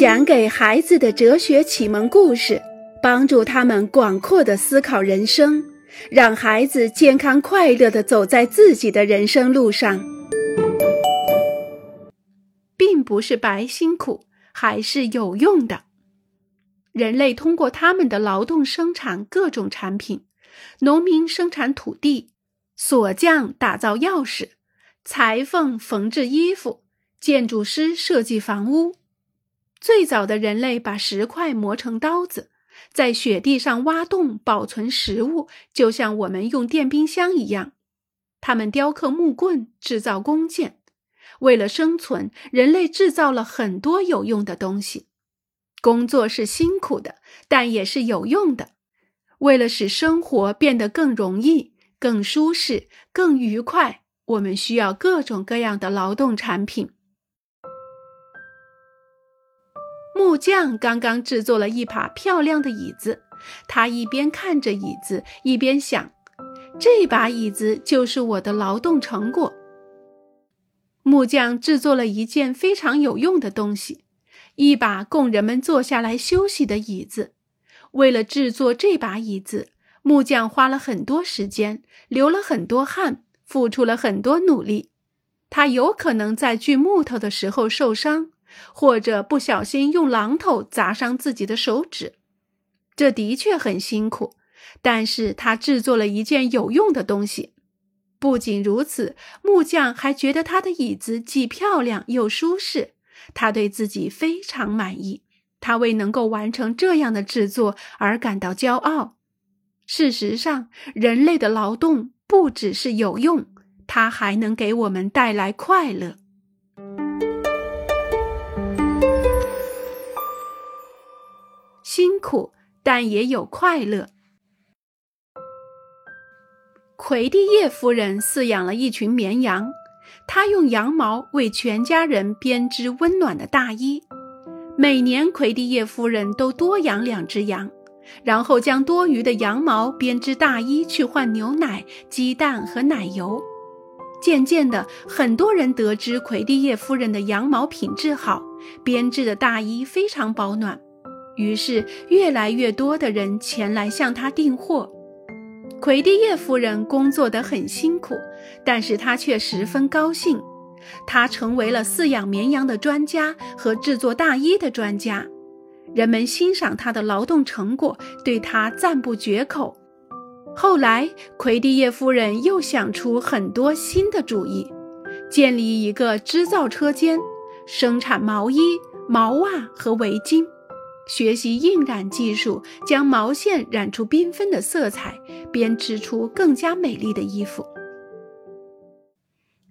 讲给孩子的哲学启蒙故事，帮助他们广阔的思考人生，让孩子健康快乐的走在自己的人生路上。并不是白辛苦，还是有用的。人类通过他们的劳动生产各种产品，农民生产土地，锁匠打造钥匙，裁缝缝制衣服，建筑师设计房屋。最早的人类把石块磨成刀子，在雪地上挖洞保存食物，就像我们用电冰箱一样。他们雕刻木棍，制造弓箭。为了生存，人类制造了很多有用的东西。工作是辛苦的，但也是有用的。为了使生活变得更容易、更舒适、更愉快，我们需要各种各样的劳动产品。木匠刚刚制作了一把漂亮的椅子，他一边看着椅子，一边想：这把椅子就是我的劳动成果。木匠制作了一件非常有用的东西，一把供人们坐下来休息的椅子。为了制作这把椅子，木匠花了很多时间，流了很多汗，付出了很多努力。他有可能在锯木头的时候受伤。或者不小心用榔头砸伤自己的手指，这的确很辛苦。但是他制作了一件有用的东西。不仅如此，木匠还觉得他的椅子既漂亮又舒适，他对自己非常满意。他为能够完成这样的制作而感到骄傲。事实上，人类的劳动不只是有用，它还能给我们带来快乐。但也有快乐。奎蒂叶夫人饲养了一群绵羊，她用羊毛为全家人编织温暖的大衣。每年，奎蒂叶夫人都多养两只羊，然后将多余的羊毛编织大衣去换牛奶、鸡蛋和奶油。渐渐的，很多人得知奎蒂叶夫人的羊毛品质好，编织的大衣非常保暖。于是，越来越多的人前来向他订货。奎蒂叶夫人工作得很辛苦，但是她却十分高兴。她成为了饲养绵羊的专家和制作大衣的专家。人们欣赏她的劳动成果，对她赞不绝口。后来，奎蒂叶夫人又想出很多新的主意，建立一个织造车间，生产毛衣、毛袜和围巾。学习印染技术，将毛线染出缤纷的色彩，编织出更加美丽的衣服。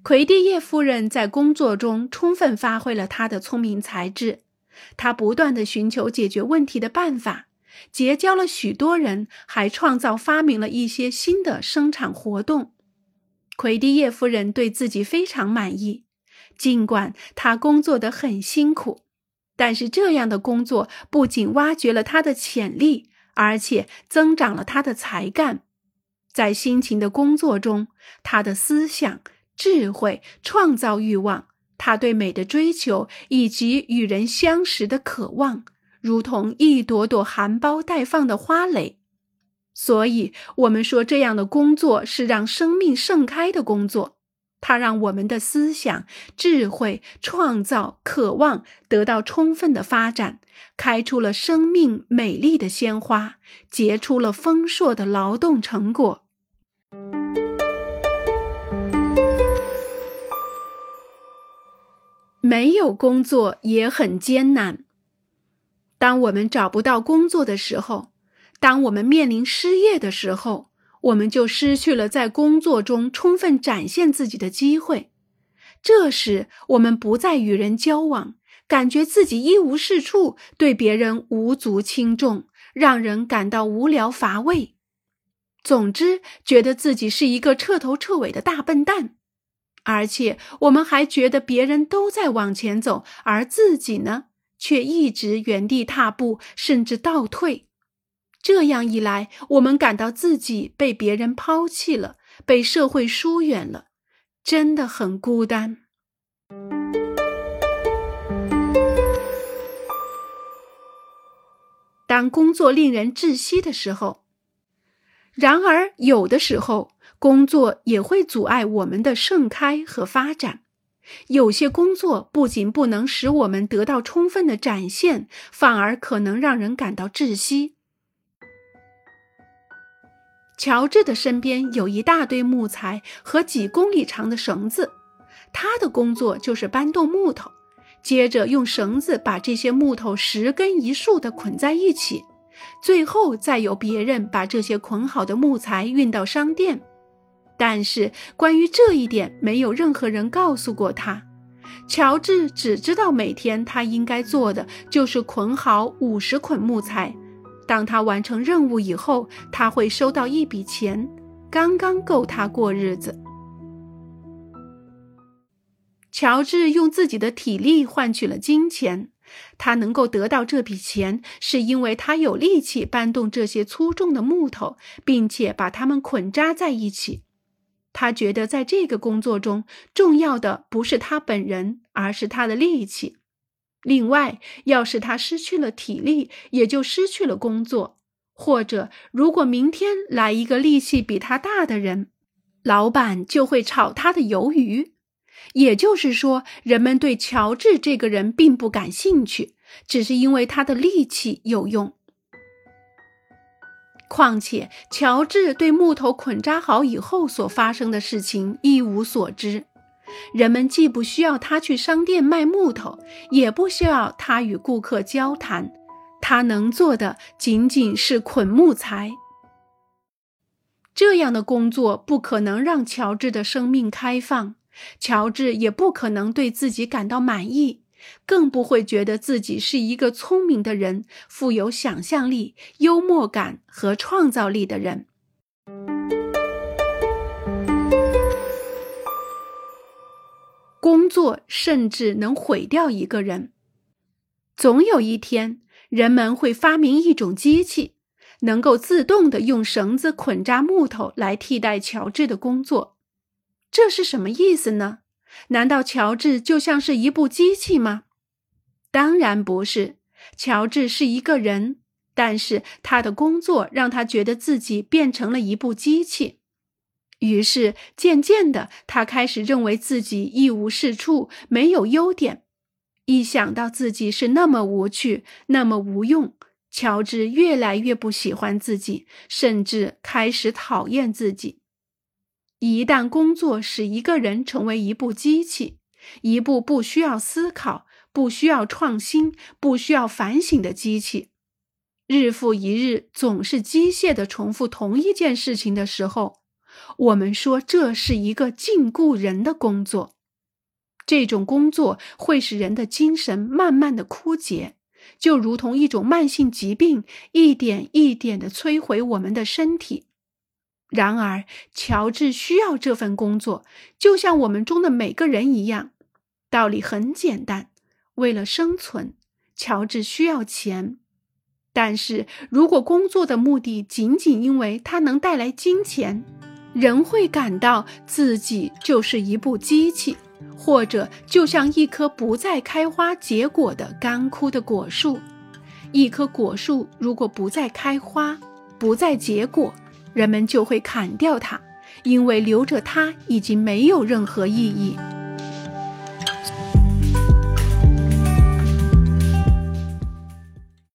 奎蒂叶夫人在工作中充分发挥了她的聪明才智，她不断地寻求解决问题的办法，结交了许多人，还创造发明了一些新的生产活动。奎蒂叶夫人对自己非常满意，尽管她工作得很辛苦。但是这样的工作不仅挖掘了他的潜力，而且增长了他的才干。在辛勤的工作中，他的思想、智慧、创造欲望，他对美的追求以及与人相识的渴望，如同一朵朵含苞待放的花蕾。所以，我们说这样的工作是让生命盛开的工作。它让我们的思想、智慧、创造、渴望得到充分的发展，开出了生命美丽的鲜花，结出了丰硕的劳动成果。没有工作也很艰难。当我们找不到工作的时候，当我们面临失业的时候。我们就失去了在工作中充分展现自己的机会。这时，我们不再与人交往，感觉自己一无是处，对别人无足轻重，让人感到无聊乏味。总之，觉得自己是一个彻头彻尾的大笨蛋。而且，我们还觉得别人都在往前走，而自己呢，却一直原地踏步，甚至倒退。这样一来，我们感到自己被别人抛弃了，被社会疏远了，真的很孤单。当工作令人窒息的时候。然而，有的时候，工作也会阻碍我们的盛开和发展。有些工作不仅不能使我们得到充分的展现，反而可能让人感到窒息。乔治的身边有一大堆木材和几公里长的绳子，他的工作就是搬动木头，接着用绳子把这些木头十根一束地捆在一起，最后再由别人把这些捆好的木材运到商店。但是关于这一点，没有任何人告诉过他。乔治只知道每天他应该做的就是捆好五十捆木材。当他完成任务以后，他会收到一笔钱，刚刚够他过日子。乔治用自己的体力换取了金钱。他能够得到这笔钱，是因为他有力气搬动这些粗重的木头，并且把它们捆扎在一起。他觉得，在这个工作中，重要的不是他本人，而是他的力气。另外，要是他失去了体力，也就失去了工作。或者，如果明天来一个力气比他大的人，老板就会炒他的鱿鱼。也就是说，人们对乔治这个人并不感兴趣，只是因为他的力气有用。况且，乔治对木头捆扎好以后所发生的事情一无所知。人们既不需要他去商店卖木头，也不需要他与顾客交谈。他能做的仅仅是捆木材。这样的工作不可能让乔治的生命开放，乔治也不可能对自己感到满意。更不会觉得自己是一个聪明的人，富有想象力、幽默感和创造力的人。工作甚至能毁掉一个人。总有一天，人们会发明一种机器，能够自动的用绳子捆扎木头来替代乔治的工作。这是什么意思呢？难道乔治就像是一部机器吗？当然不是，乔治是一个人，但是他的工作让他觉得自己变成了一部机器。于是渐渐的，他开始认为自己一无是处，没有优点。一想到自己是那么无趣，那么无用，乔治越来越不喜欢自己，甚至开始讨厌自己。一旦工作使一个人成为一部机器，一部不需要思考、不需要创新、不需要反省的机器，日复一日总是机械的重复同一件事情的时候，我们说这是一个禁锢人的工作。这种工作会使人的精神慢慢的枯竭，就如同一种慢性疾病，一点一点的摧毁我们的身体。然而，乔治需要这份工作，就像我们中的每个人一样。道理很简单，为了生存，乔治需要钱。但是如果工作的目的仅仅因为它能带来金钱，人会感到自己就是一部机器，或者就像一棵不再开花结果的干枯的果树。一棵果树如果不再开花，不再结果。人们就会砍掉它，因为留着它已经没有任何意义。